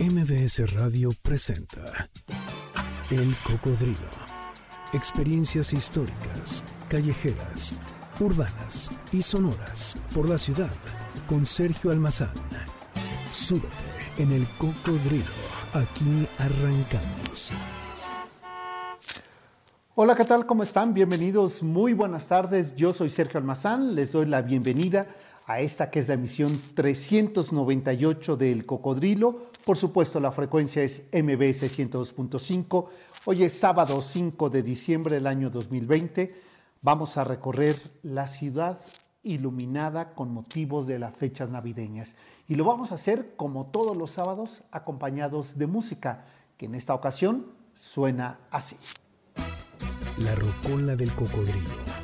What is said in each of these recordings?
MBS Radio presenta El Cocodrilo. Experiencias históricas, callejeras, urbanas y sonoras por la ciudad con Sergio Almazán. Súbete en El Cocodrilo. Aquí arrancamos. Hola, ¿qué tal? ¿Cómo están? Bienvenidos, muy buenas tardes. Yo soy Sergio Almazán, les doy la bienvenida a esta que es la emisión 398 del Cocodrilo. Por supuesto, la frecuencia es MBS 102.5. Hoy es sábado 5 de diciembre del año 2020. Vamos a recorrer la ciudad iluminada con motivos de las fechas navideñas. Y lo vamos a hacer como todos los sábados, acompañados de música, que en esta ocasión suena así. La rocola del cocodrilo.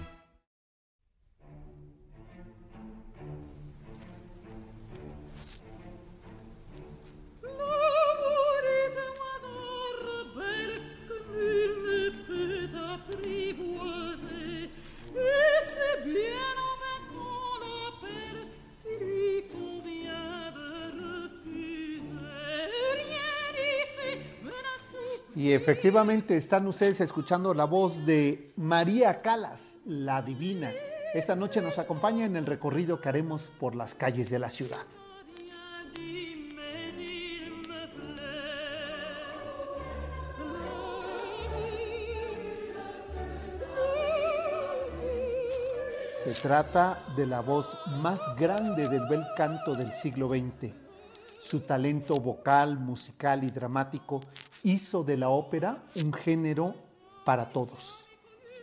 Y efectivamente están ustedes escuchando la voz de María Calas, la divina. Esta noche nos acompaña en el recorrido que haremos por las calles de la ciudad. Se trata de la voz más grande del bel canto del siglo XX su talento vocal, musical y dramático hizo de la ópera un género para todos.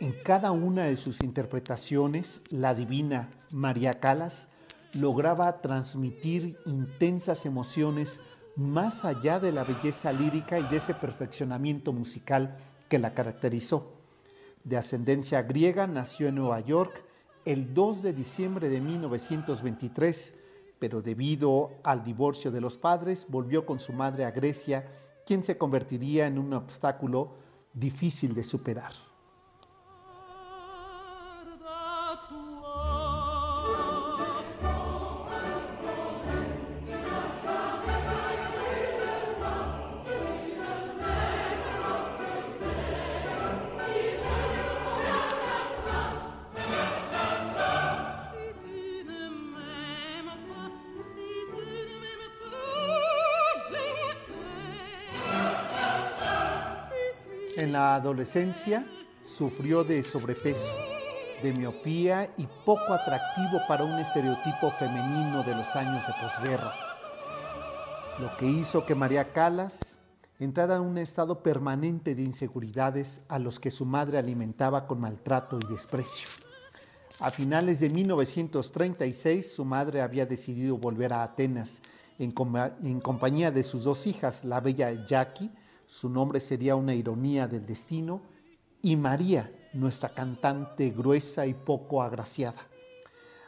En cada una de sus interpretaciones, la divina María Calas lograba transmitir intensas emociones más allá de la belleza lírica y de ese perfeccionamiento musical que la caracterizó. De ascendencia griega, nació en Nueva York el 2 de diciembre de 1923 pero debido al divorcio de los padres volvió con su madre a Grecia, quien se convertiría en un obstáculo difícil de superar. Adolescencia sufrió de sobrepeso, de miopía y poco atractivo para un estereotipo femenino de los años de posguerra, lo que hizo que María Calas entrara en un estado permanente de inseguridades a los que su madre alimentaba con maltrato y desprecio. A finales de 1936 su madre había decidido volver a Atenas en, en compañía de sus dos hijas, la bella Jackie, su nombre sería una ironía del destino, y María, nuestra cantante gruesa y poco agraciada.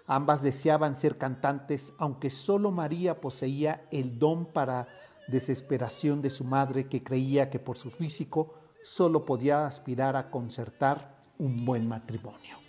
Ambas deseaban ser cantantes, aunque solo María poseía el don para desesperación de su madre que creía que por su físico solo podía aspirar a concertar un buen matrimonio.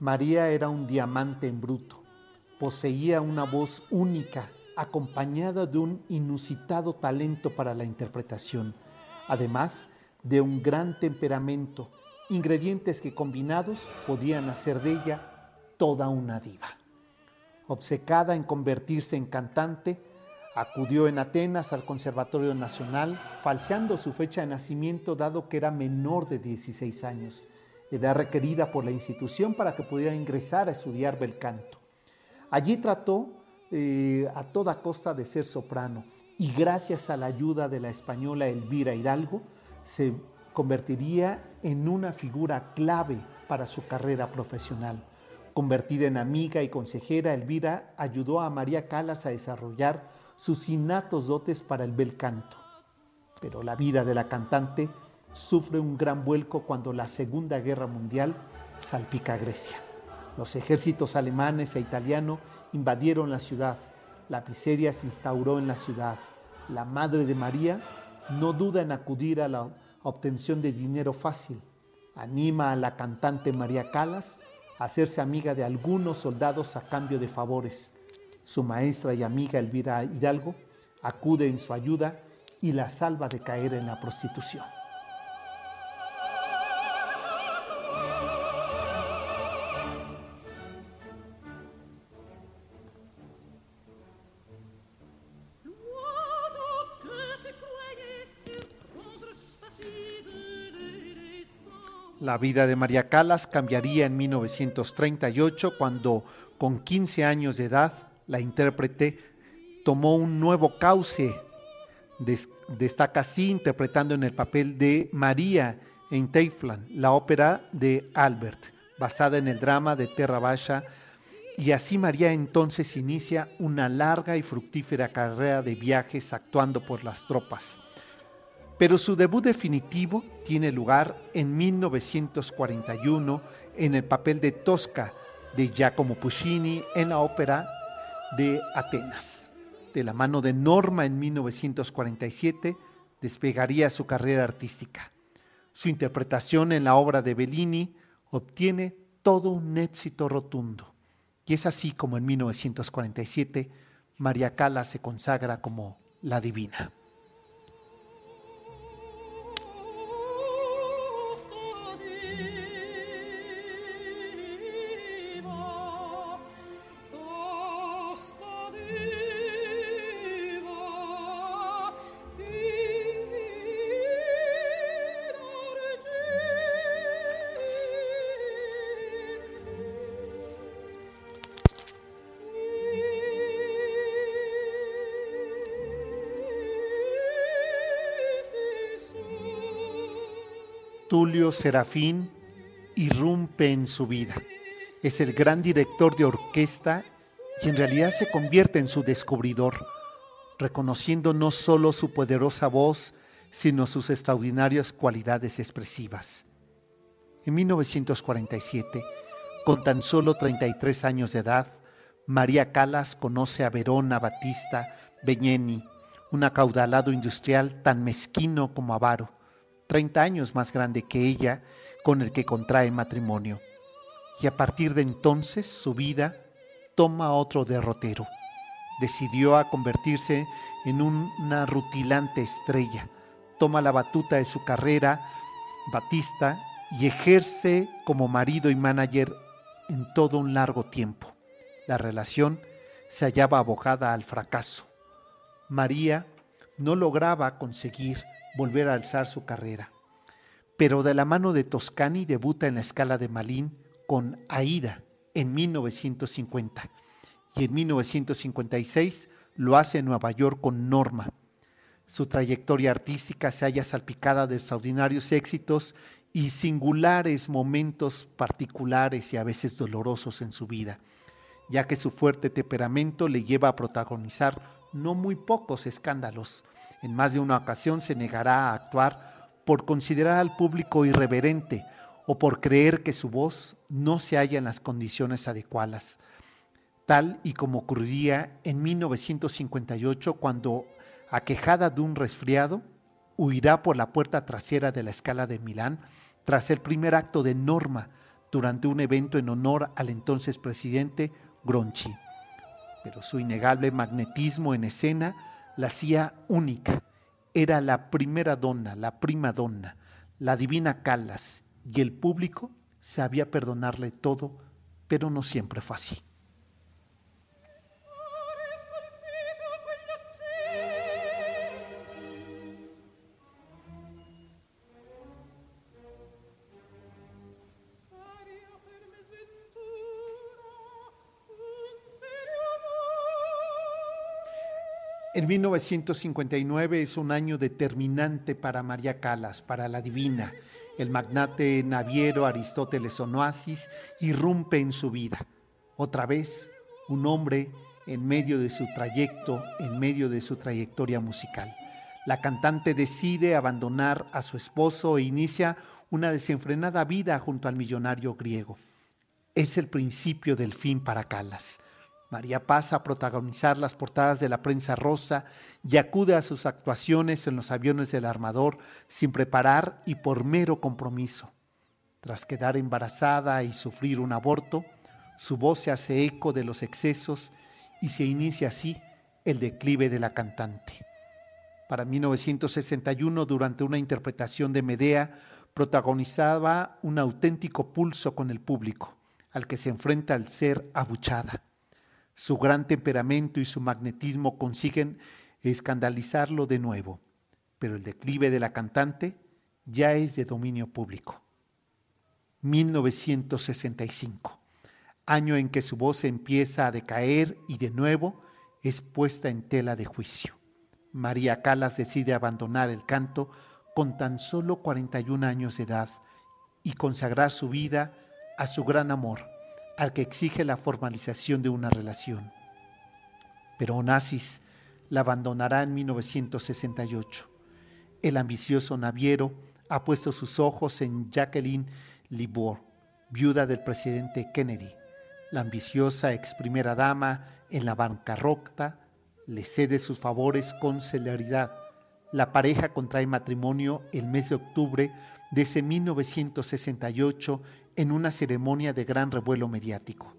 María era un diamante en bruto. Poseía una voz única, acompañada de un inusitado talento para la interpretación, además de un gran temperamento, ingredientes que combinados podían hacer de ella toda una diva. Obcecada en convertirse en cantante, acudió en Atenas al Conservatorio Nacional, falseando su fecha de nacimiento dado que era menor de 16 años edad requerida por la institución para que pudiera ingresar a estudiar bel canto. Allí trató eh, a toda costa de ser soprano y gracias a la ayuda de la española Elvira Hidalgo se convertiría en una figura clave para su carrera profesional. Convertida en amiga y consejera, Elvira ayudó a María Calas a desarrollar sus innatos dotes para el bel canto. Pero la vida de la cantante sufre un gran vuelco cuando la Segunda Guerra Mundial salpica a Grecia. Los ejércitos alemanes e italiano invadieron la ciudad. La miseria se instauró en la ciudad. la madre de María, no duda en acudir a la obtención de dinero fácil. Anima a la cantante María Calas a hacerse amiga de algunos soldados a cambio de favores. Su maestra y amiga Elvira Hidalgo acude en su ayuda y la salva de caer en la prostitución. La vida de María Calas cambiaría en 1938 cuando, con 15 años de edad, la intérprete tomó un nuevo cauce. destaca así interpretando en el papel de María en Teifland, la ópera de Albert, basada en el drama de Terra Basha, y así María entonces inicia una larga y fructífera carrera de viajes actuando por las tropas pero su debut definitivo tiene lugar en 1941 en el papel de Tosca de Giacomo Puccini en la ópera de Atenas. De la mano de Norma en 1947 despegaría su carrera artística. Su interpretación en la obra de Bellini obtiene todo un éxito rotundo. Y es así como en 1947 María Cala se consagra como la divina. Tulio Serafín irrumpe en su vida. Es el gran director de orquesta y en realidad se convierte en su descubridor, reconociendo no solo su poderosa voz, sino sus extraordinarias cualidades expresivas. En 1947, con tan solo 33 años de edad, María Calas conoce a Verona Batista Beñeni, un acaudalado industrial tan mezquino como avaro 30 años más grande que ella, con el que contrae matrimonio. Y a partir de entonces su vida toma otro derrotero. Decidió a convertirse en una rutilante estrella. Toma la batuta de su carrera, Batista, y ejerce como marido y manager en todo un largo tiempo. La relación se hallaba abocada al fracaso. María no lograba conseguir volver a alzar su carrera. Pero de la mano de Toscani debuta en la escala de Malín con Aida en 1950 y en 1956 lo hace en Nueva York con Norma. Su trayectoria artística se halla salpicada de extraordinarios éxitos y singulares momentos particulares y a veces dolorosos en su vida, ya que su fuerte temperamento le lleva a protagonizar no muy pocos escándalos, en más de una ocasión se negará a actuar por considerar al público irreverente o por creer que su voz no se halla en las condiciones adecuadas, tal y como ocurriría en 1958 cuando, aquejada de un resfriado, huirá por la puerta trasera de la escala de Milán tras el primer acto de Norma durante un evento en honor al entonces presidente Gronchi. Pero su innegable magnetismo en escena la hacía única. Era la primera donna, la prima donna, la divina Calas, y el público sabía perdonarle todo, pero no siempre fue así. En 1959 es un año determinante para María Calas, para la divina. El magnate naviero Aristóteles Onoasis irrumpe en su vida. Otra vez, un hombre en medio de su trayecto, en medio de su trayectoria musical. La cantante decide abandonar a su esposo e inicia una desenfrenada vida junto al millonario griego. Es el principio del fin para Calas. María pasa a protagonizar las portadas de la prensa rosa y acude a sus actuaciones en los aviones del armador sin preparar y por mero compromiso. Tras quedar embarazada y sufrir un aborto, su voz se hace eco de los excesos y se inicia así el declive de la cantante. Para 1961, durante una interpretación de Medea, protagonizaba un auténtico pulso con el público, al que se enfrenta al ser abuchada. Su gran temperamento y su magnetismo consiguen escandalizarlo de nuevo, pero el declive de la cantante ya es de dominio público. 1965, año en que su voz empieza a decaer y de nuevo es puesta en tela de juicio. María Calas decide abandonar el canto con tan solo 41 años de edad y consagrar su vida a su gran amor, al que exige la formalización de una relación. Pero Onassis la abandonará en 1968. El ambicioso naviero ha puesto sus ojos en Jacqueline Libor, viuda del presidente Kennedy. La ambiciosa ex primera dama en la bancarrota le cede sus favores con celeridad. La pareja contrae matrimonio el mes de octubre de ese 1968 en una ceremonia de gran revuelo mediático.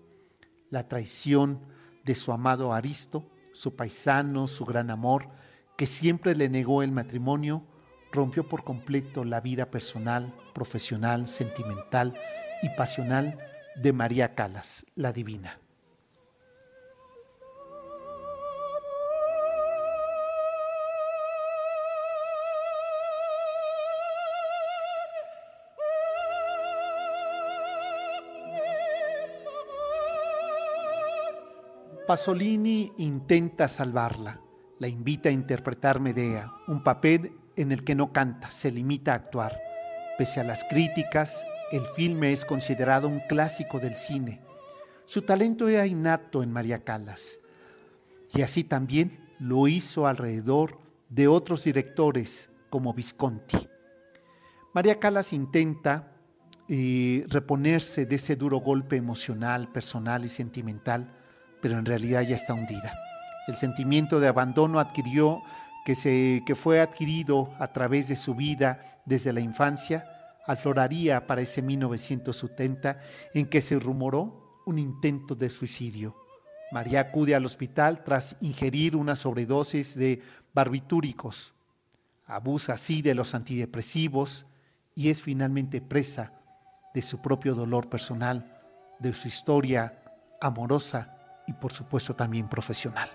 La traición de su amado Aristo, su paisano, su gran amor, que siempre le negó el matrimonio, rompió por completo la vida personal, profesional, sentimental y pasional de María Calas, la divina. Pasolini intenta salvarla, la invita a interpretar Medea, un papel en el que no canta, se limita a actuar. Pese a las críticas, el filme es considerado un clásico del cine. Su talento era innato en María Callas, y así también lo hizo alrededor de otros directores como Visconti. María Callas intenta eh, reponerse de ese duro golpe emocional, personal y sentimental pero en realidad ya está hundida. El sentimiento de abandono adquirió que, se, que fue adquirido a través de su vida desde la infancia, afloraría para ese 1970 en que se rumoró un intento de suicidio. María acude al hospital tras ingerir una sobredosis de barbitúricos. Abusa así de los antidepresivos y es finalmente presa de su propio dolor personal, de su historia amorosa y por supuesto también profesional.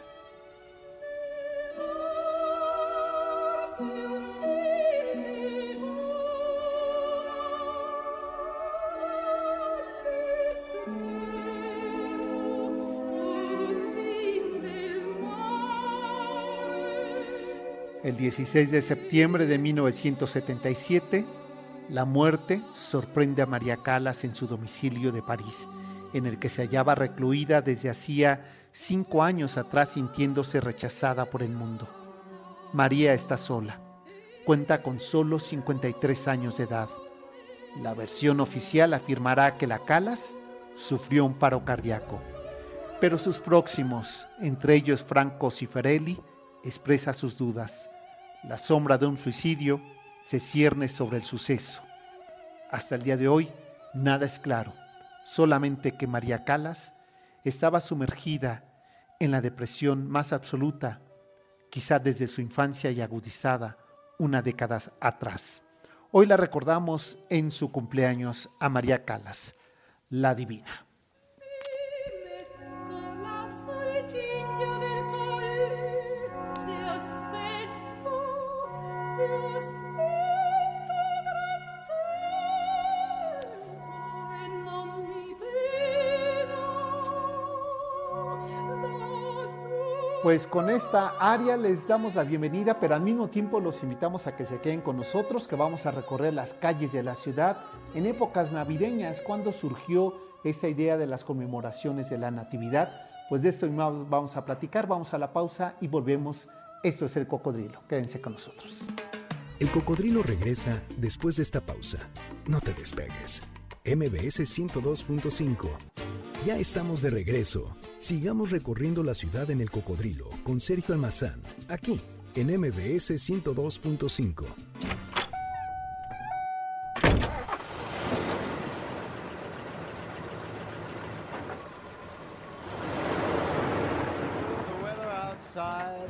El 16 de septiembre de 1977, la muerte sorprende a María Calas en su domicilio de París en el que se hallaba recluida desde hacía cinco años atrás sintiéndose rechazada por el mundo. María está sola. Cuenta con solo 53 años de edad. La versión oficial afirmará que la Calas sufrió un paro cardíaco, pero sus próximos, entre ellos Franco Cifarelli, expresa sus dudas. La sombra de un suicidio se cierne sobre el suceso. Hasta el día de hoy, nada es claro solamente que María Calas estaba sumergida en la depresión más absoluta, quizá desde su infancia y agudizada una década atrás. Hoy la recordamos en su cumpleaños a María Calas, la divina. Pues con esta área les damos la bienvenida, pero al mismo tiempo los invitamos a que se queden con nosotros, que vamos a recorrer las calles de la ciudad en épocas navideñas, cuando surgió esta idea de las conmemoraciones de la Natividad. Pues de esto vamos a platicar, vamos a la pausa y volvemos. Esto es el cocodrilo, quédense con nosotros. El cocodrilo regresa después de esta pausa. No te despegues. MBS 102.5. Ya estamos de regreso Sigamos recorriendo la ciudad en el cocodrilo con Sergio Almazán, aquí en MBS 102.5.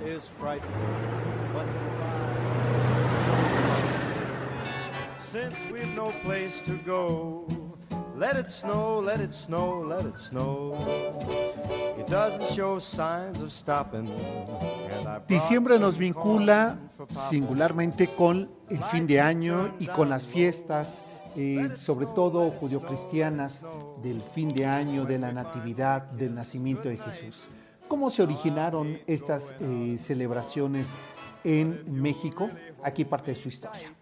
is frightful, but Since we've no place to go, let it snow, let it snow, let it snow. It doesn't show signs of stopping. Diciembre nos vincula singularmente con el fin de año y con las fiestas, eh, sobre todo judio-cristianas, del fin de año, de la natividad, del nacimiento de Jesús. ¿Cómo se originaron estas eh, celebraciones en México? Aquí parte de su historia.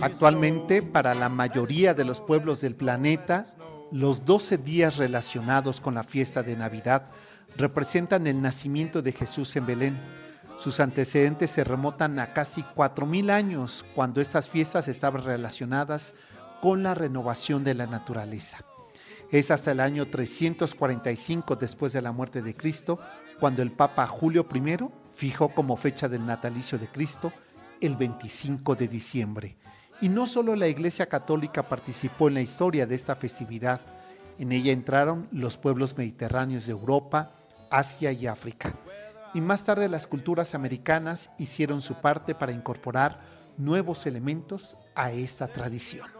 Actualmente, para la mayoría de los pueblos del planeta, los 12 días relacionados con la fiesta de Navidad representan el nacimiento de Jesús en Belén sus antecedentes se remontan a casi 4.000 años, cuando estas fiestas estaban relacionadas con la renovación de la naturaleza. Es hasta el año 345 después de la muerte de Cristo, cuando el Papa Julio I fijó como fecha del natalicio de Cristo el 25 de diciembre. Y no solo la Iglesia Católica participó en la historia de esta festividad, en ella entraron los pueblos mediterráneos de Europa, Asia y África y más tarde las culturas americanas hicieron su parte para incorporar nuevos elementos a esta tradición.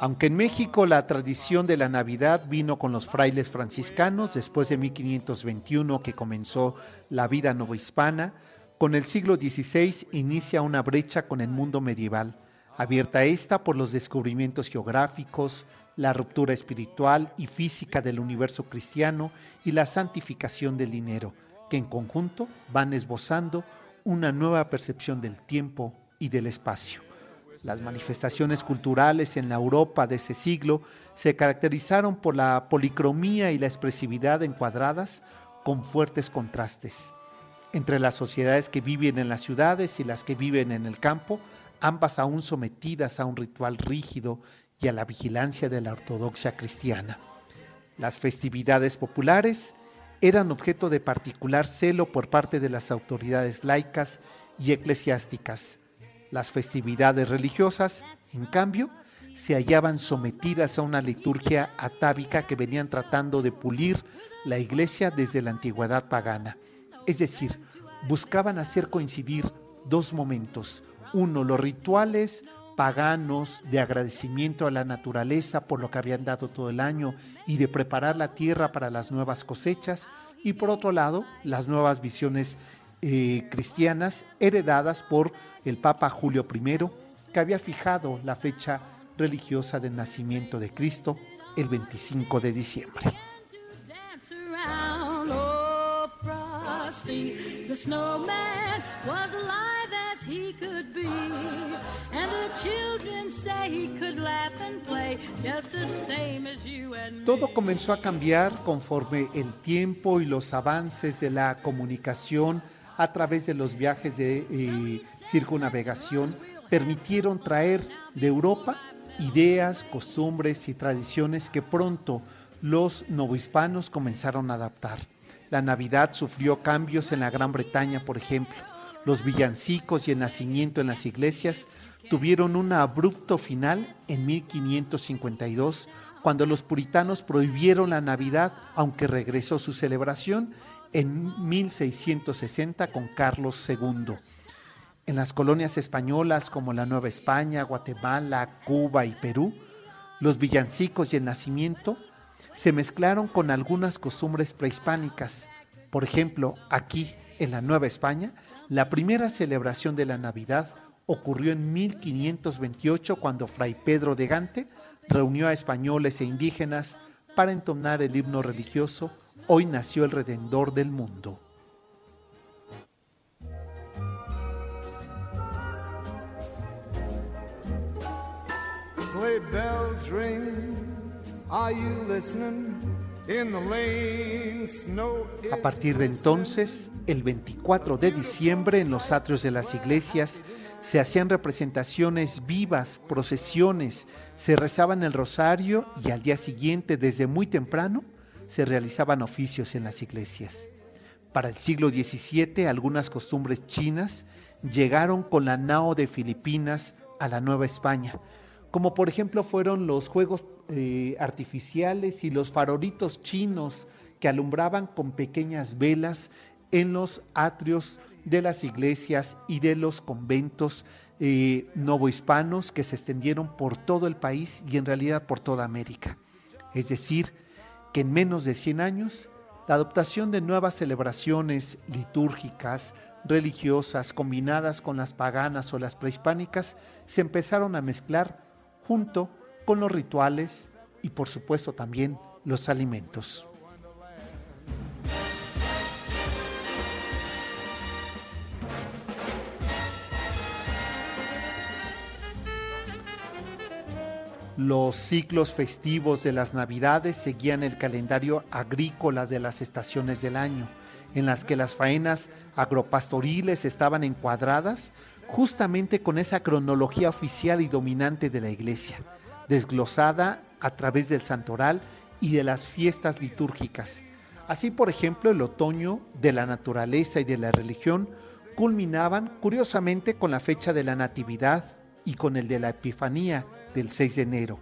Aunque en México la tradición de la Navidad vino con los frailes franciscanos después de 1521 que comenzó la vida novohispana, con el siglo XVI inicia una brecha con el mundo medieval abierta esta por los descubrimientos geográficos, la ruptura espiritual y física del universo cristiano y la santificación del dinero, que en conjunto van esbozando una nueva percepción del tiempo y del espacio. Las manifestaciones culturales en la Europa de ese siglo se caracterizaron por la policromía y la expresividad encuadradas con fuertes contrastes. Entre las sociedades que viven en las ciudades y las que viven en el campo, ambas aún sometidas a un ritual rígido y a la vigilancia de la ortodoxia cristiana. Las festividades populares eran objeto de particular celo por parte de las autoridades laicas y eclesiásticas. Las festividades religiosas, en cambio, se hallaban sometidas a una liturgia atávica que venían tratando de pulir la iglesia desde la antigüedad pagana. Es decir, buscaban hacer coincidir dos momentos, uno, los rituales paganos de agradecimiento a la naturaleza por lo que habían dado todo el año y de preparar la tierra para las nuevas cosechas. Y por otro lado, las nuevas visiones eh, cristianas heredadas por el Papa Julio I, que había fijado la fecha religiosa del nacimiento de Cristo el 25 de diciembre. Todo comenzó a cambiar conforme el tiempo y los avances de la comunicación a través de los viajes de eh, circunnavegación permitieron traer de Europa ideas, costumbres y tradiciones que pronto los novohispanos comenzaron a adaptar. La Navidad sufrió cambios en la Gran Bretaña, por ejemplo los villancicos y el nacimiento en las iglesias tuvieron un abrupto final en 1552, cuando los puritanos prohibieron la Navidad, aunque regresó su celebración en 1660 con Carlos II. En las colonias españolas como la Nueva España, Guatemala, Cuba y Perú, los villancicos y el nacimiento se mezclaron con algunas costumbres prehispánicas. Por ejemplo, aquí en la Nueva España la primera celebración de la Navidad ocurrió en 1528 cuando Fray Pedro de Gante reunió a españoles e indígenas para entonar el himno religioso Hoy nació el Redentor del mundo. bells ring. A partir de entonces, el 24 de diciembre, en los atrios de las iglesias, se hacían representaciones vivas, procesiones, se rezaban el rosario y al día siguiente, desde muy temprano, se realizaban oficios en las iglesias. Para el siglo XVII, algunas costumbres chinas llegaron con la nao de Filipinas a la Nueva España, como por ejemplo fueron los juegos eh, artificiales y los farolitos chinos que alumbraban con pequeñas velas en los atrios de las iglesias y de los conventos eh, novohispanos que se extendieron por todo el país y en realidad por toda América. Es decir, que en menos de 100 años, la adoptación de nuevas celebraciones litúrgicas, religiosas, combinadas con las paganas o las prehispánicas, se empezaron a mezclar junto con los rituales y por supuesto también los alimentos. Los ciclos festivos de las Navidades seguían el calendario agrícola de las estaciones del año, en las que las faenas agropastoriles estaban encuadradas justamente con esa cronología oficial y dominante de la Iglesia, desglosada a través del santoral y de las fiestas litúrgicas. Así, por ejemplo, el otoño de la naturaleza y de la religión culminaban curiosamente con la fecha de la Natividad y con el de la Epifanía del 6 de enero.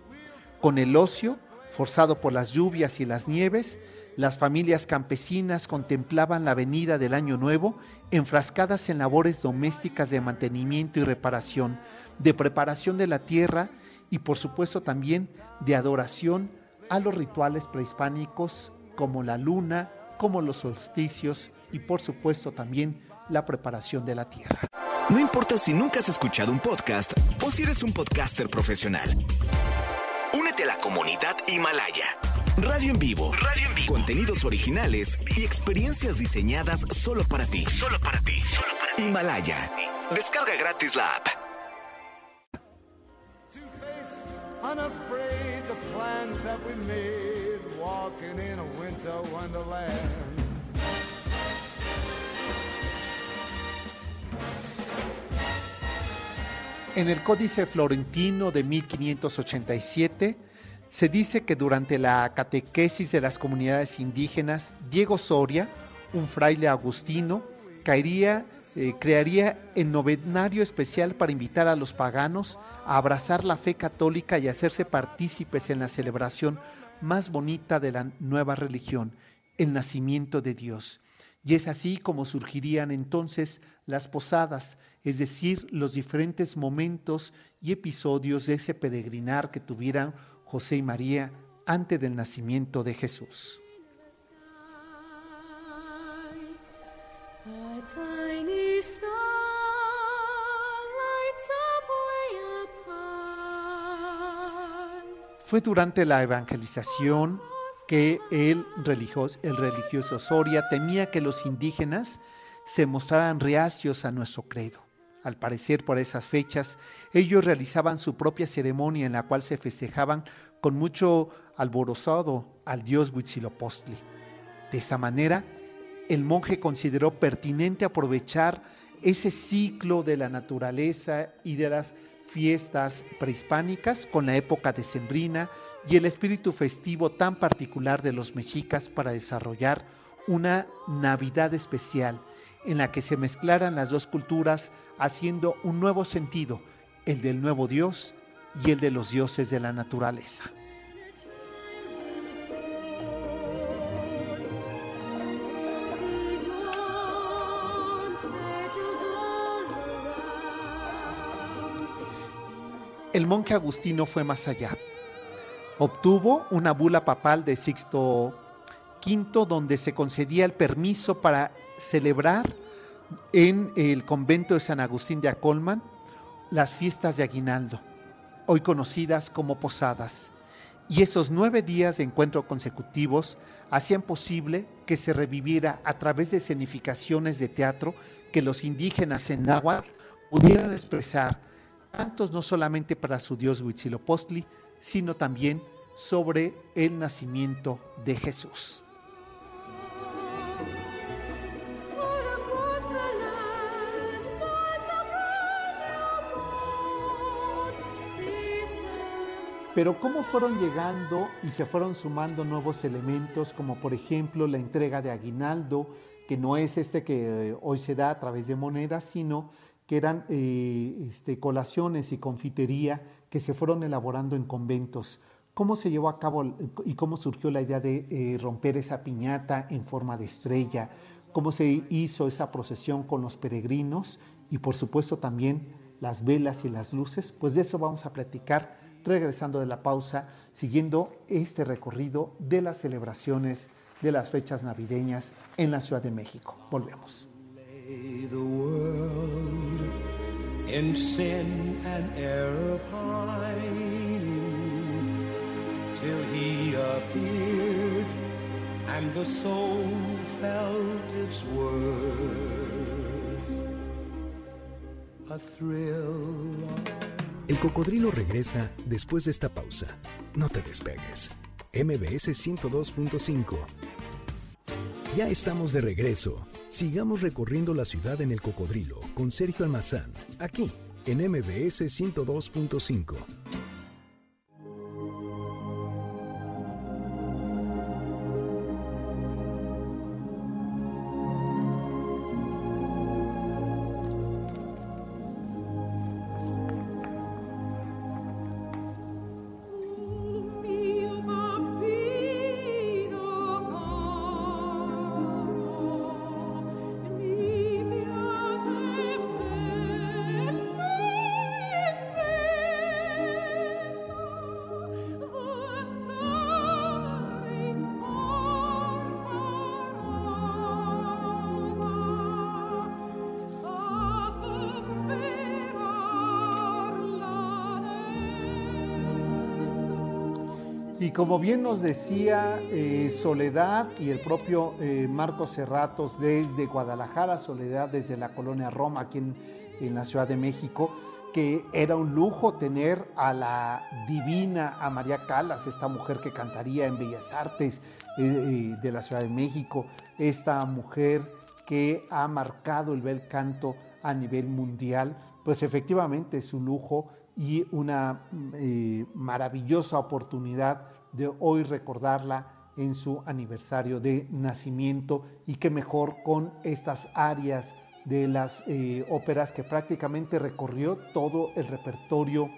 Con el ocio, forzado por las lluvias y las nieves, las familias campesinas contemplaban la venida del año nuevo enfrascadas en labores domésticas de mantenimiento y reparación, de preparación de la tierra y por supuesto también de adoración a los rituales prehispánicos como la luna, como los solsticios y por supuesto también la preparación de la tierra. No importa si nunca has escuchado un podcast o si eres un podcaster profesional. Únete a la comunidad Himalaya. Radio en vivo. Radio en vivo. Contenidos originales y experiencias diseñadas solo para ti. Solo para ti. Solo para ti. Himalaya. Descarga gratis la app. Unafraid the plans that we made, walking in a winter wonderland. En el Códice Florentino de 1587 se dice que durante la catequesis de las comunidades indígenas, Diego Soria, un fraile agustino, caería, eh, crearía el novenario especial para invitar a los paganos a abrazar la fe católica y hacerse partícipes en la celebración más bonita de la nueva religión, el nacimiento de Dios. Y es así como surgirían entonces las posadas, es decir, los diferentes momentos y episodios de ese peregrinar que tuvieran José y María antes del nacimiento de Jesús. Fue durante la evangelización que el religioso, el Soria temía que los indígenas se mostraran reacios a nuestro credo. Al parecer, por esas fechas, ellos realizaban su propia ceremonia en la cual se festejaban con mucho alborozado al dios Huitzilopochtli. De esa manera, el monje consideró pertinente aprovechar ese ciclo de la naturaleza y de las fiestas prehispánicas con la época decembrina y el espíritu festivo tan particular de los mexicas para desarrollar una Navidad especial en la que se mezclaran las dos culturas haciendo un nuevo sentido, el del nuevo Dios y el de los dioses de la naturaleza. El monje agustino fue más allá. Obtuvo una bula papal de Sixto V donde se concedía el permiso para celebrar en el convento de San Agustín de Acolman las fiestas de Aguinaldo, hoy conocidas como posadas. Y esos nueve días de encuentro consecutivos hacían posible que se reviviera a través de escenificaciones de teatro que los indígenas en náhuatl pudieran expresar, no solamente para su dios Huitzilopochtli, sino también sobre el nacimiento de Jesús. Pero cómo fueron llegando y se fueron sumando nuevos elementos, como por ejemplo la entrega de aguinaldo, que no es este que eh, hoy se da a través de monedas, sino que eran eh, este, colaciones y confitería que se fueron elaborando en conventos. ¿Cómo se llevó a cabo y cómo surgió la idea de eh, romper esa piñata en forma de estrella? ¿Cómo se hizo esa procesión con los peregrinos? Y por supuesto también las velas y las luces. Pues de eso vamos a platicar regresando de la pausa, siguiendo este recorrido de las celebraciones de las fechas navideñas en la Ciudad de México. Volvemos. Lay the world in sin and error pining till he appeared and the soul felt its worth. A thrill of El cocodrilo regresa después de esta pausa. No te despegues. MBS 102.5. Ya estamos de regreso. Sigamos recorriendo la ciudad en el cocodrilo con Sergio Almazán, aquí en MBS 102.5. como bien nos decía eh, Soledad y el propio eh, Marcos Serratos desde Guadalajara, Soledad desde la colonia Roma, aquí en, la Ciudad de México, que era un lujo tener a la divina, a María Calas, esta mujer que cantaría en Bellas Artes eh, de la Ciudad de México, esta mujer que ha marcado el bel canto a nivel mundial, pues efectivamente es un lujo y una eh, maravillosa oportunidad de hoy recordarla en su aniversario de nacimiento y que mejor con estas áreas de las eh, óperas que prácticamente recorrió todo el repertorio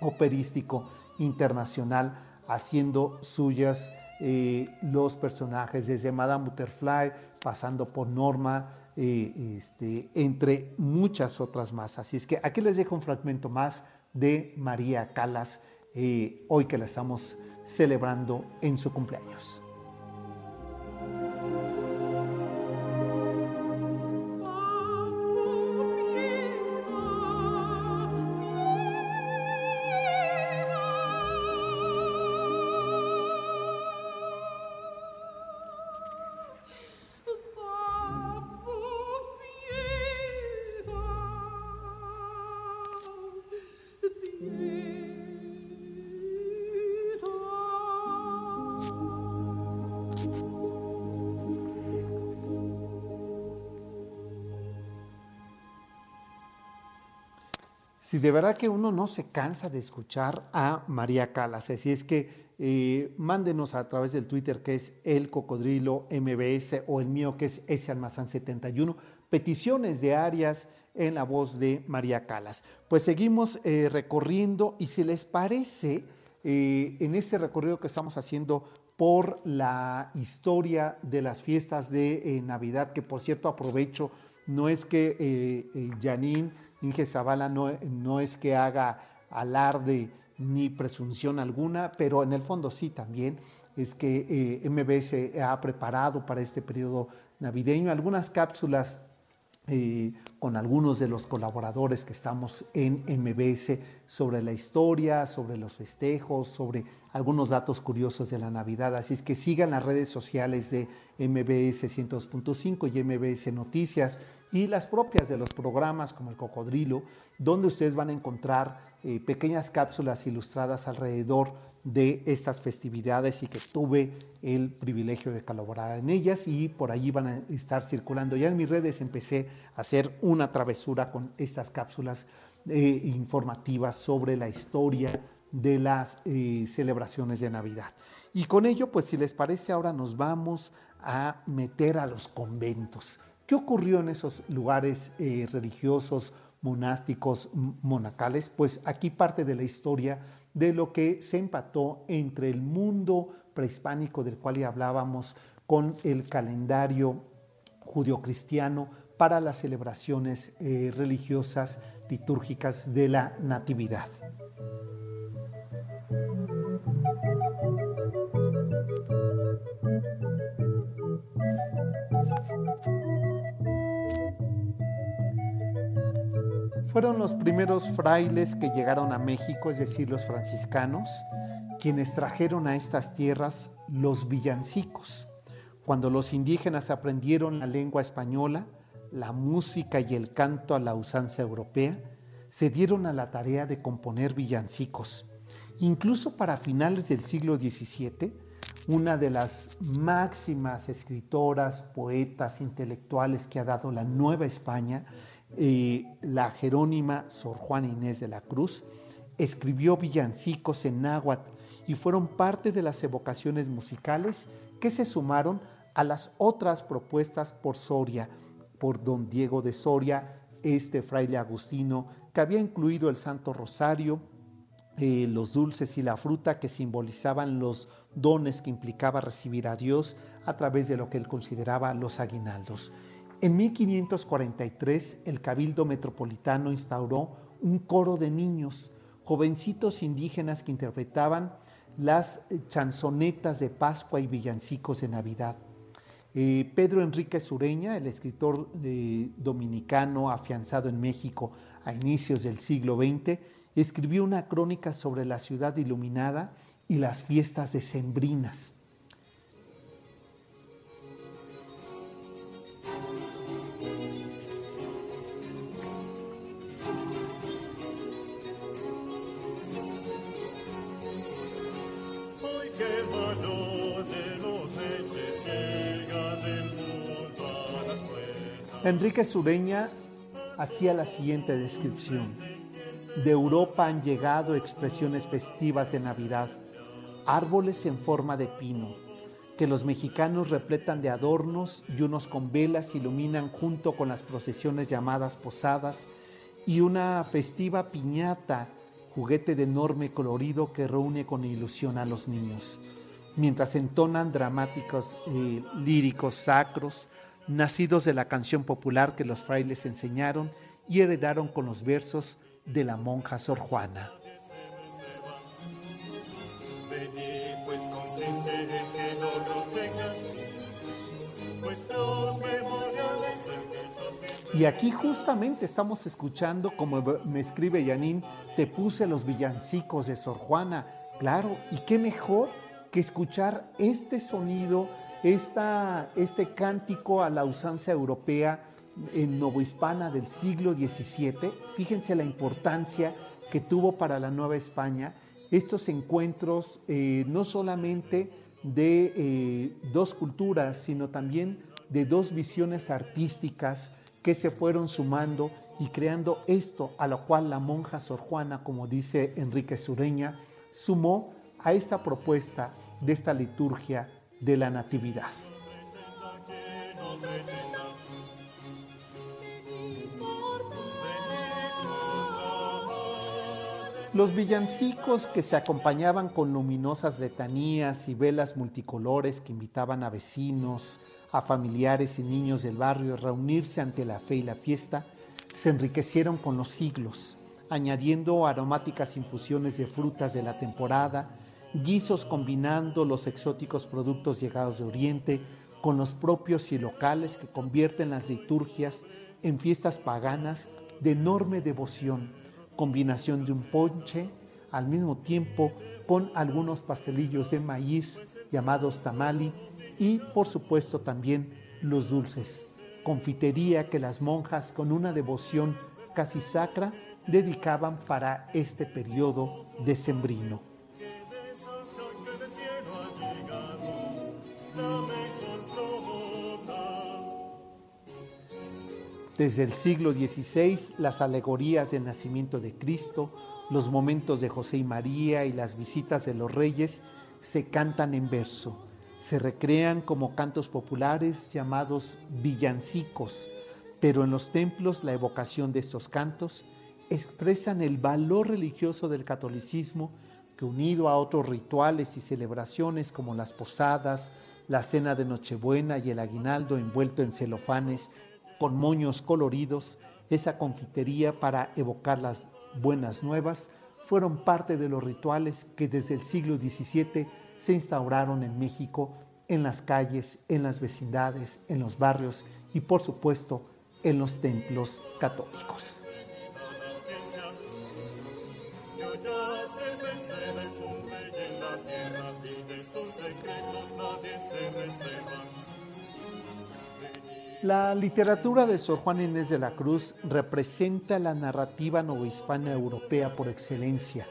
operístico internacional haciendo suyas eh, los personajes desde Madame Butterfly pasando por Norma eh, este, entre muchas otras más. Así es que aquí les dejo un fragmento más de María Calas eh, hoy que la estamos celebrando en su cumpleaños De verdad que uno no se cansa de escuchar a María Calas, así es que eh, mándenos a través del Twitter que es el cocodrilo MBS o el mío que es ese almazán 71, peticiones de áreas en la voz de María Calas. Pues seguimos eh, recorriendo y si les parece, eh, en este recorrido que estamos haciendo por la historia de las fiestas de Navidad, que por cierto aprovecho, no es que Janine Inge Zavala no, no es que haga alarde ni presunción alguna, pero en el fondo sí también es que eh, MBS ha preparado para este periodo navideño algunas cápsulas eh, con algunos de los colaboradores que estamos en MBS sobre la historia, sobre los festejos, sobre algunos datos curiosos de la Navidad. Así es que sigan las redes sociales de MBS 102.5 y MBS Noticias y las propias de los programas como el Cocodrilo, donde ustedes van a encontrar eh, pequeñas cápsulas ilustradas alrededor de estas festividades y que tuve el privilegio de colaborar en ellas y por allí van a estar circulando. Ya en mis redes empecé a hacer una travesura con estas cápsulas eh, informativas sobre la historia de las eh, celebraciones de Navidad. Y con ello, pues si les parece, ahora nos vamos a meter a los conventos. ¿Qué ocurrió en esos lugares eh, religiosos, monásticos, monacales? Pues aquí parte de la historia de lo que se empató entre el mundo prehispánico del cual ya hablábamos con el calendario judio-cristiano para las celebraciones eh, religiosas litúrgicas de la Natividad. Fueron los primeros frailes que llegaron a México, es decir, los franciscanos, quienes trajeron a estas tierras los villancicos. Cuando los indígenas aprendieron la lengua española, la música y el canto a la usanza europea, se dieron a la tarea de componer villancicos. Incluso para finales del siglo XVII, una de las máximas escritoras, poetas, intelectuales que ha dado la Nueva España, eh, la Jerónima Sor Juana Inés de la Cruz, escribió villancicos en náhuatl y fueron parte de las evocaciones musicales que se sumaron a las otras propuestas por Soria, por don Diego de Soria, este fraile agustino, que había incluido el Santo Rosario, eh, los dulces y la fruta que simbolizaban los dones que implicaba recibir a Dios a través de lo que él consideraba los aguinaldos. En 1543 el Cabildo Metropolitano instauró un coro de niños, jovencitos indígenas que interpretaban las eh, chanzonetas de Pascua y villancicos de Navidad. Eh, Pedro Enrique Sureña, el escritor eh, dominicano afianzado en México a inicios del siglo XX, escribió una crónica sobre la ciudad iluminada y las fiestas decembrinas. Enrique Sureña hacía la siguiente descripción. De Europa han llegado expresiones festivas de Navidad, árboles en forma de pino, que los mexicanos repletan de adornos y unos con velas iluminan junto con las procesiones llamadas posadas y una festiva piñata, juguete de enorme colorido que reúne con ilusión a los niños, mientras entonan dramáticos eh, líricos sacros, nacidos de la canción popular que los frailes enseñaron y heredaron con los versos de la monja Sor Juana. Pues consiste en que no lo tengan vuestros memoriales hechos Y aquí justamente estamos escuchando, como me escribe Yanin, te puse los villancicos de Sor Juana. Claro, y qué mejor que escuchar este sonido, esta, este cántico a la usanza europea en novohispana del siglo XVII. Fíjense la importancia que tuvo para la Nueva España estos encuentros, eh, no solamente de eh, dos culturas, sino también de dos visiones artísticas que se fueron sumando y creando esto a lo cual la monja Sor Juana, como dice Enrique Sureña, sumó a esta propuesta de esta liturgia de la Natividad. Los villancicos que se acompañaban con luminosas letanías y velas multicolores que invitaban a vecinos, a familiares y niños del barrio a reunirse ante la fe y la fiesta, se enriquecieron con los siglos, añadiendo aromáticas infusiones de frutas de la temporada, guisos combinando los exóticos productos llegados de Oriente con los propios y locales que convierten las liturgias en fiestas paganas de enorme devoción, combinación de un ponche al mismo tiempo con algunos pastelillos de maíz llamados tamali y por supuesto también los dulces, confitería que las monjas con una devoción casi sacra dedicaban para este periodo decembrino. Desde el siglo XVI, las alegorías del nacimiento de Cristo, los momentos de José y María y las visitas de los reyes se cantan en verso. Se recrean como cantos populares llamados villancicos, pero en los templos la evocación de estos cantos expresan el valor religioso del catolicismo que unido a otros rituales y celebraciones como las posadas, la cena de Nochebuena y el aguinaldo envuelto en celofanes con moños coloridos, esa confitería para evocar las buenas nuevas, fueron parte de los rituales que desde el siglo XVII se instauraron en México, en las calles, en las vecindades, en los barrios y por supuesto en los templos católicos. La literatura de Sor Juana Inés de la Cruz representa la narrativa novohispana europea por excelencia.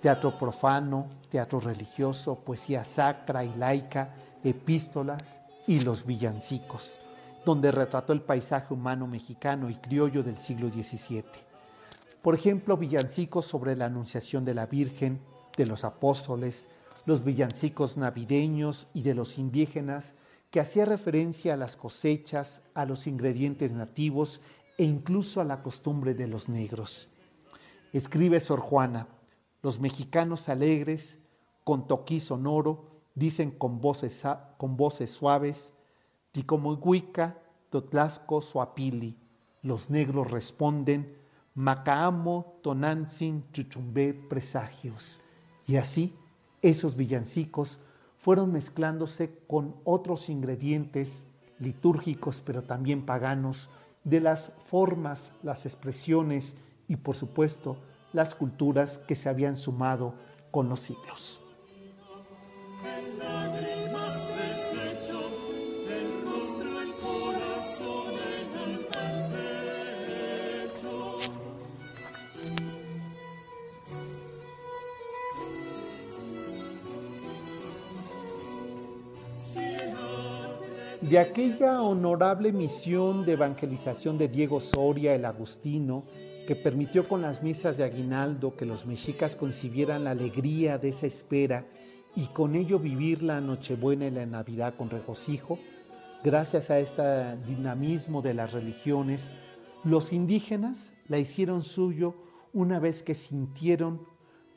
Teatro profano, teatro religioso, poesía sacra y laica, epístolas y los villancicos, donde retrató el paisaje humano mexicano y criollo del siglo XVII. Por ejemplo, villancicos sobre la anunciación de la Virgen, de los apóstoles, los villancicos navideños y de los indígenas, que hacía referencia a las cosechas, a los ingredientes nativos e incluso a la costumbre de los negros. Escribe Sor Juana, los mexicanos alegres, con toquí sonoro, dicen con voces, con voces suaves, Ticomohuica, Totlasco, Suapili. Los negros responden, Macaamo, Tonantzin, Chuchumbé, presagios. Y así, esos villancicos fueron mezclándose con otros ingredientes litúrgicos, pero también paganos, de las formas, las expresiones y por supuesto las culturas que se habían sumado con los siglos. De aquella honorable misión de evangelización de Diego Soria, el Agustino, que permitió con las misas de aguinaldo que los mexicas concibieran la alegría de esa espera y con ello vivir la Nochebuena y la Navidad con regocijo, gracias a este dinamismo de las religiones, los indígenas la hicieron suyo una vez que sintieron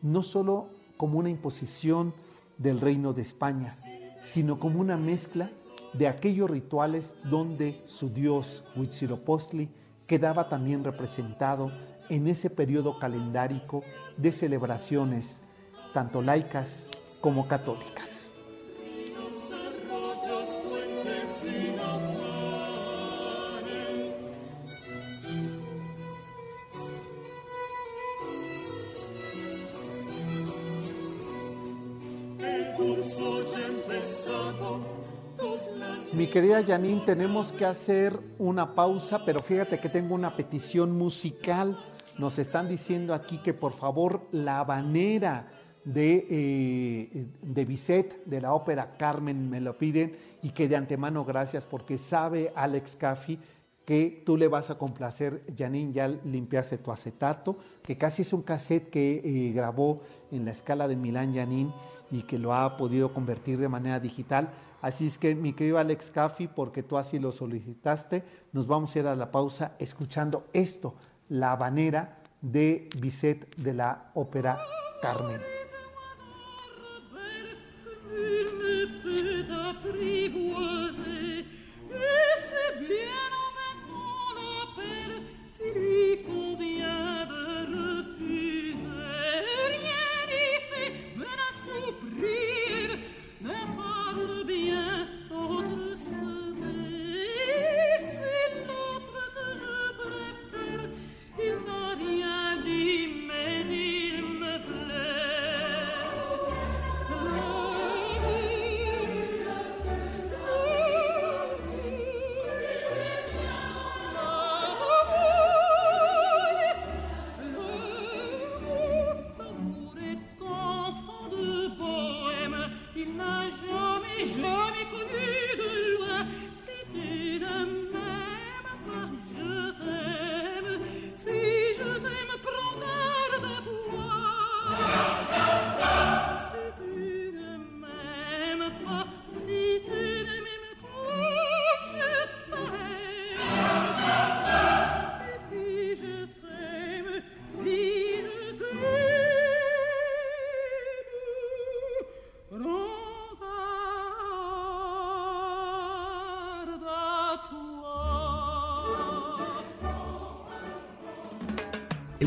no solo como una imposición del reino de España, sino como una mezcla de aquellos rituales donde su dios Huitzilopochtli quedaba también representado en ese periodo calendárico de celebraciones tanto laicas como católicas. Querida Janine, tenemos que hacer una pausa, pero fíjate que tengo una petición musical. Nos están diciendo aquí que por favor la habanera de, eh, de de la ópera Carmen, me lo piden y que de antemano gracias porque sabe Alex Caffi que tú le vas a complacer, Janine, ya limpiaste tu acetato, que casi es un cassette que eh, grabó en la escala de Milán Janine y que lo ha podido convertir de manera digital. Así es que, mi querido Alex Caffi, porque tú así lo solicitaste, nos vamos a ir a la pausa escuchando esto, la habanera de Bizet de la ópera Carmen.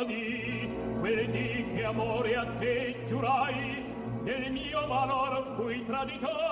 tradì quel di che amore a te giurai nel mio valor fui traditor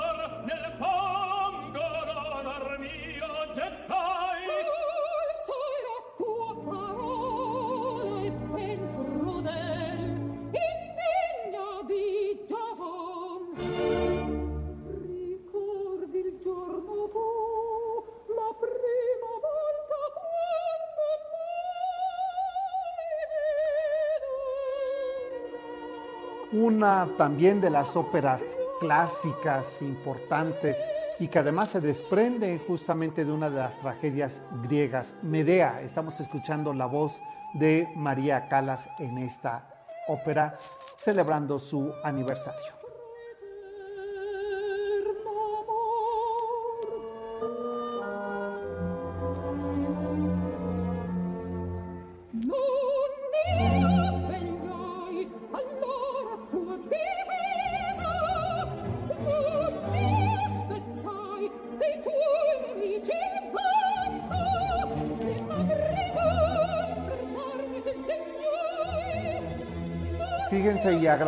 También de las óperas clásicas importantes y que además se desprende justamente de una de las tragedias griegas, Medea. Estamos escuchando la voz de María Calas en esta ópera celebrando su aniversario.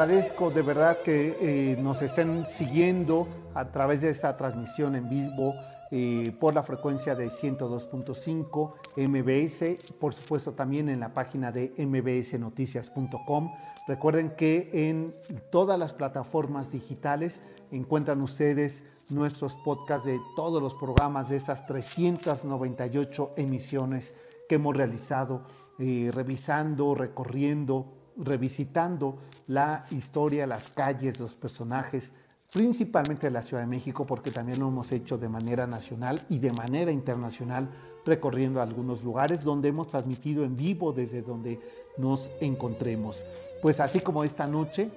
Agradezco de verdad que eh, nos estén siguiendo a través de esta transmisión en vivo eh, por la frecuencia de 102.5 MBS, por supuesto también en la página de mbsnoticias.com. Recuerden que en todas las plataformas digitales encuentran ustedes nuestros podcasts de todos los programas de estas 398 emisiones que hemos realizado, eh, revisando, recorriendo, revisitando la historia, las calles, los personajes, principalmente de la Ciudad de México, porque también lo hemos hecho de manera nacional y de manera internacional, recorriendo algunos lugares donde hemos transmitido en vivo desde donde nos encontremos. Pues así como esta noche,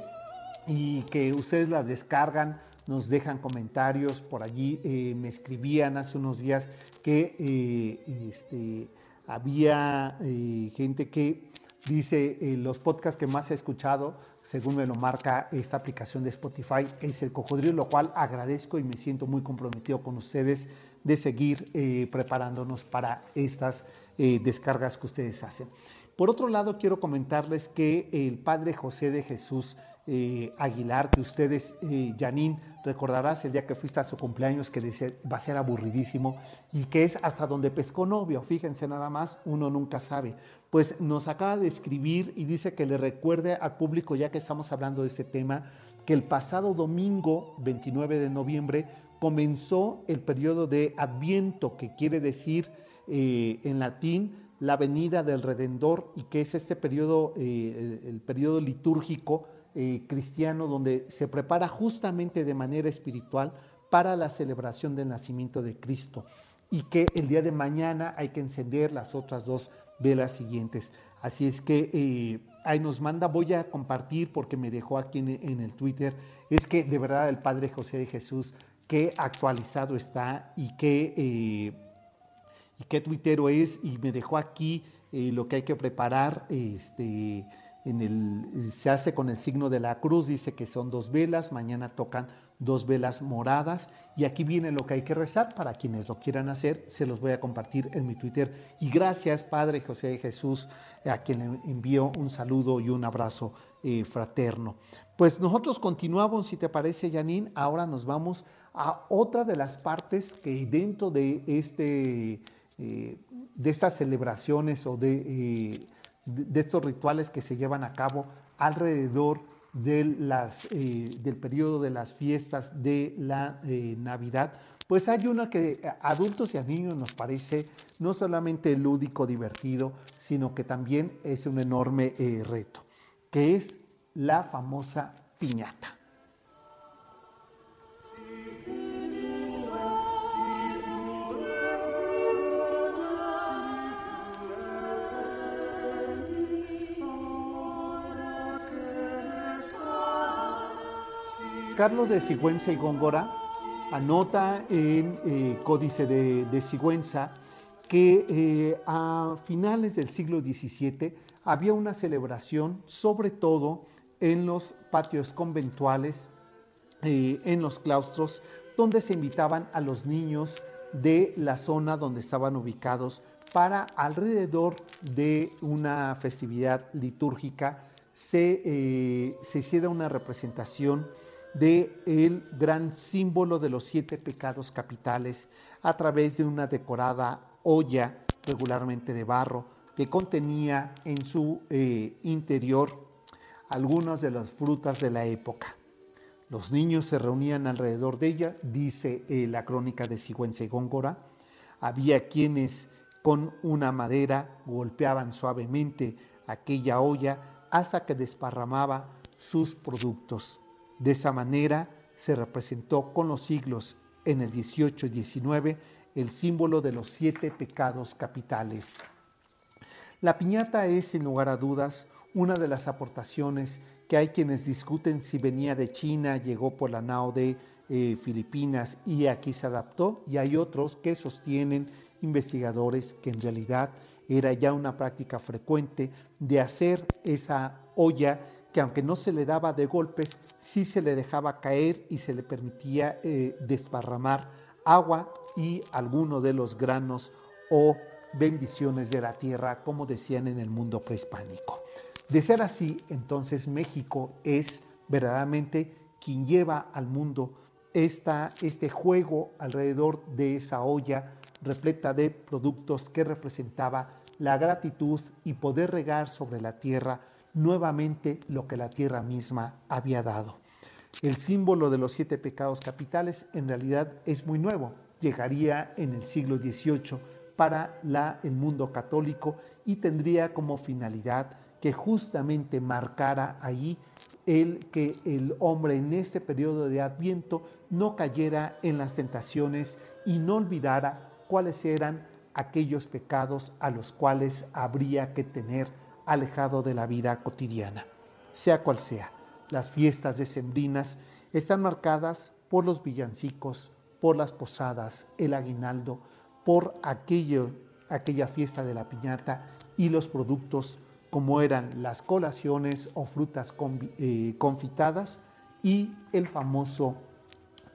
y que ustedes las descargan, nos dejan comentarios por allí. eh, me escribían hace unos días que eh, este, había eh, gente que dice eh, los podcasts que más he escuchado, según me lo marca esta aplicación de Spotify, es el cocodrilo, lo cual agradezco y me siento muy comprometido con ustedes de seguir eh, preparándonos para estas eh, descargas que ustedes hacen. Por otro lado, quiero comentarles que el Padre José de Jesús Aguilar, que ustedes, Janine, recordarás el día que fuiste a su cumpleaños que dice va a ser aburridísimo y que es hasta donde pescó novio, fíjense nada más, uno nunca sabe. Pues nos acaba de escribir y dice que le recuerde al público, ya que estamos hablando de este tema, que el pasado domingo 29 de noviembre comenzó el periodo de Adviento, que quiere decir eh, en latín la venida del Redentor y que es este periodo, eh, el, el periodo litúrgico eh, cristiano donde se prepara justamente de manera espiritual para la celebración del nacimiento de Cristo y que el día de mañana hay que encender las otras dos velas siguientes. Así es que eh, ahí nos manda, voy a compartir porque me dejó aquí en, el Twitter, es que de verdad el Padre José de Jesús, qué actualizado está y qué, eh, qué tuitero es, y me dejó aquí eh, lo que hay que preparar, este, en el, se hace con el signo de la cruz, dice que son dos velas, mañana tocan dos velas moradas. Y aquí viene lo que hay que rezar. Para quienes lo quieran hacer, se los voy a compartir en mi Twitter. Y gracias Padre José Jesús a quien envío un saludo y un abrazo eh, fraterno. Pues nosotros continuamos, si te parece Janine, ahora nos vamos a otra de las partes que dentro de este eh, de estas celebraciones o de eh, de, de estos rituales que se llevan a cabo alrededor de las, eh, del periodo de las fiestas de la eh, Navidad, Pues hay una que a adultos y a niños nos parece no solamente lúdico, divertido, sino que también es un enorme eh, reto, que es la famosa piñata. Carlos de Sigüenza y Góngora anota en eh, Códice de, Sigüenza que eh, a finales del siglo XVII había una celebración, sobre todo en los patios conventuales, eh, en los claustros, donde se invitaban a los niños de la zona donde estaban ubicados para alrededor de una festividad litúrgica se, se hiciera una representación de el gran símbolo de los siete pecados capitales a través de una decorada olla regularmente de barro que contenía en su eh, interior algunas de las frutas de la época. Los niños se reunían alrededor de ella, dice eh, la crónica de Sigüenza y Góngora. Había quienes con una madera golpeaban suavemente aquella olla hasta que desparramaba sus productos. De esa manera se representó con los siglos en el 18 y 19 el símbolo de los siete pecados capitales. La piñata es, sin lugar a dudas, una de las aportaciones que hay quienes discuten si venía de China, llegó por la nao de eh, Filipinas y aquí se adaptó, y hay otros que sostienen, investigadores, que en realidad era ya una práctica frecuente de hacer esa olla que aunque no se le daba de golpes, sí se le dejaba caer y se le permitía eh, desparramar agua y alguno de los granos o bendiciones de la tierra, como decían en el mundo prehispánico. De ser así, entonces México es verdaderamente quien lleva al mundo esta, este juego alrededor de esa olla repleta de productos que representaba la gratitud y poder regar sobre la tierra nuevamente lo que la tierra misma había dado. El símbolo de los siete pecados capitales en realidad es muy nuevo, llegaría en el siglo XVIII para la, el mundo católico y tendría como finalidad que justamente marcara ahí el que el hombre en este periodo de Adviento no cayera en las tentaciones y no olvidara cuáles eran aquellos pecados a los cuales habría que tener alejado de la vida cotidiana. Sea cual sea, las fiestas decembrinas están marcadas por los villancicos, por las posadas, el aguinaldo, por aquello, aquella fiesta de la piñata y los productos como eran las colaciones o frutas eh, confitadas y el famoso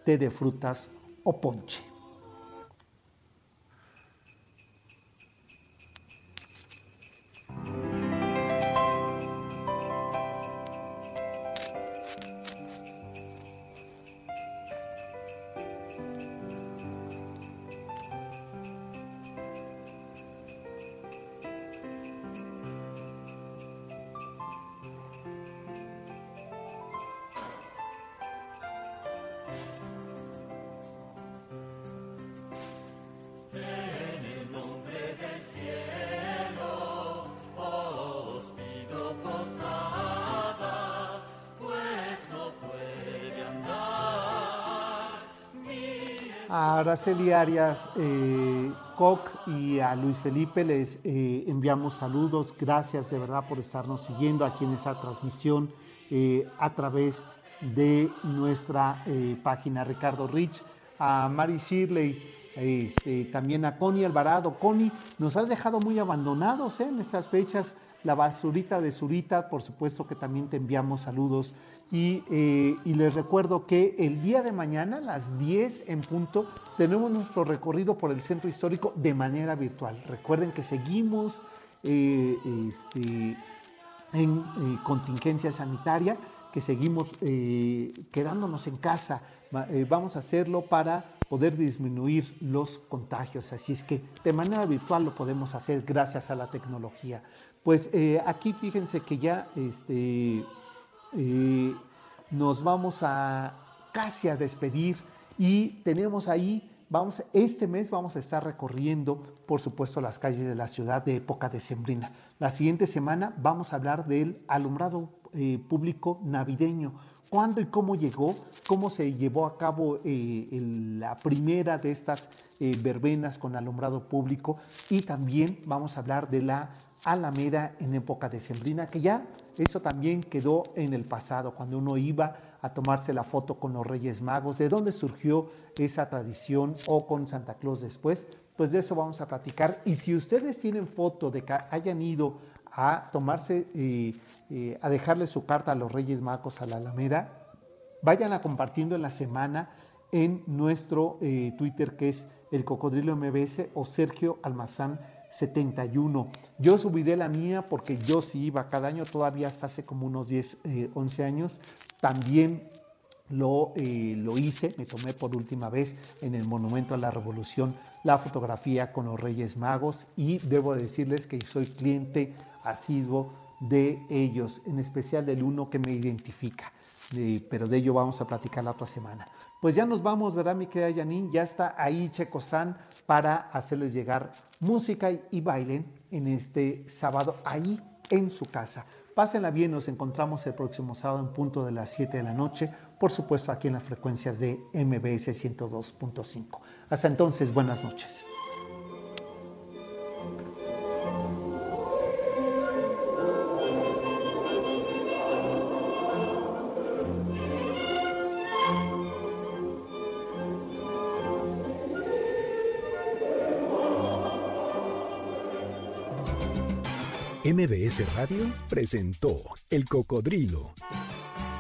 té de frutas o ponche. A Araceli Arias eh, Koch y a Luis Felipe les eh, enviamos saludos. Gracias de verdad por estarnos siguiendo aquí en esta transmisión eh, a través de nuestra eh, página. Ricardo Rich, a Mari Shirley, este, también a Connie Alvarado. Connie, nos has dejado muy abandonados en estas fechas la basurita de Zurita, por supuesto que también te enviamos saludos. Eh, y, les recuerdo que el día de mañana, a las 10 en punto, tenemos nuestro recorrido por el centro histórico de manera virtual. Recuerden que seguimos eh, este, en eh, contingencia sanitaria, que seguimos quedándonos en casa. vamos a hacerlo para poder disminuir los contagios. Así es que de manera virtual lo podemos hacer gracias a la tecnología. Pues eh, aquí fíjense que ya este, eh, nos vamos a casi a despedir y tenemos ahí vamos, este mes vamos a estar recorriendo, por supuesto, las calles de la ciudad de época decembrina. La siguiente semana vamos a hablar del alumbrado eh, público navideño. ¿Cuándo y cómo llegó? ¿Cómo se llevó a cabo eh, la primera de estas eh, verbenas con alumbrado público? Y también vamos a hablar de la Alameda en época decembrina, que ya eso también quedó en el pasado, cuando uno iba a tomarse la foto con los Reyes Magos, de dónde surgió esa tradición o con Santa Claus después, pues de eso vamos a platicar. Y si ustedes tienen foto de que hayan ido a tomarse, eh, eh, a dejarle su carta a los Reyes Magos a la Alameda, vayan a compartiendo en la semana en nuestro eh, Twitter que es el Cocodrilo MBS o Sergio Almazán 71. Yo subiré la mía porque yo sí iba cada año, todavía hasta hace como unos 10, 11 años. También lo, lo, hice, me tomé por última vez en el Monumento a la Revolución la fotografía con los Reyes Magos y debo decirles que soy cliente asiduo de ellos, en especial del uno que me identifica. pero de ello vamos a platicar la otra semana. Pues ya nos vamos, ¿verdad, mi querida Janine? Ya está ahí Checo San para hacerles llegar música y bailen en este sábado ahí en su casa. Pásenla bien, nos encontramos el próximo sábado en punto de las 7 de la noche, por supuesto aquí en las frecuencias de MBS 102.5. Hasta entonces, buenas noches. MBS Radio presentó El Cocodrilo.